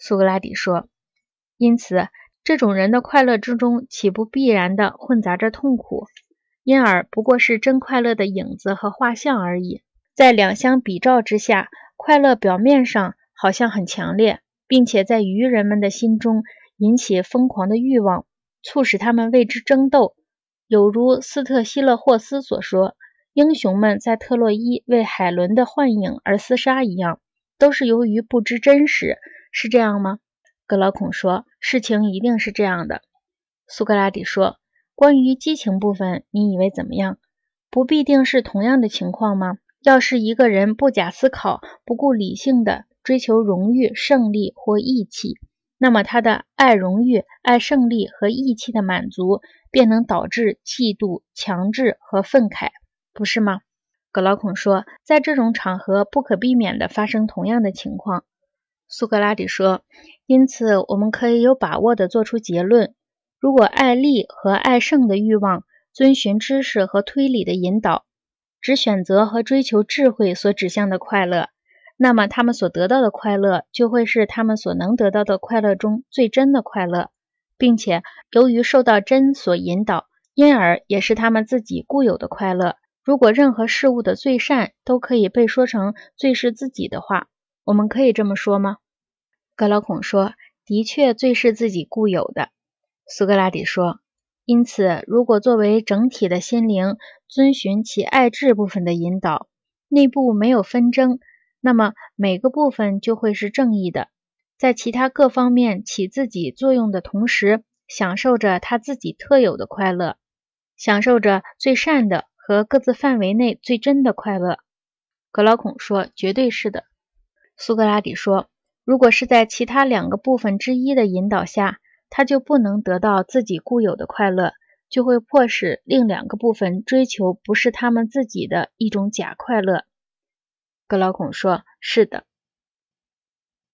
苏格拉底说：“因此，这种人的快乐之中，岂不必然的混杂着痛苦？因而不过是真快乐的影子和画像而已。在两相比照之下，快乐表面上好像很强烈，并且在愚人们的心中引起疯狂的欲望，促使他们为之争斗。有如斯特希勒霍斯所说，英雄们在特洛伊为海伦的幻影而厮杀一样，都是由于不知真实。”是这样吗？格劳孔说：“事情一定是这样的。”苏格拉底说：“关于激情部分，你以为怎么样？不必定是同样的情况吗？要是一个人不假思考、不顾理性的追求荣誉、胜利或义气，那么他的爱荣誉、爱胜利和义气的满足，便能导致嫉妒、强制和愤慨，不是吗？”格劳孔说：“在这种场合，不可避免地发生同样的情况。”苏格拉底说：“因此，我们可以有把握地做出结论：如果爱利和爱胜的欲望遵循知识和推理的引导，只选择和追求智慧所指向的快乐，那么他们所得到的快乐就会是他们所能得到的快乐中最真的快乐，并且由于受到真所引导，因而也是他们自己固有的快乐。如果任何事物的最善都可以被说成最是自己的话，我们可以这么说吗？”格劳孔说：“的确，最是自己固有的。”苏格拉底说：“因此，如果作为整体的心灵遵循其爱智部分的引导，内部没有纷争，那么每个部分就会是正义的，在其他各方面起自己作用的同时，享受着他自己特有的快乐，享受着最善的和各自范围内最真的快乐。”格劳孔说：“绝对是的。”苏格拉底说。如果是在其他两个部分之一的引导下，他就不能得到自己固有的快乐，就会迫使另两个部分追求不是他们自己的一种假快乐。格劳孔说：“是的。”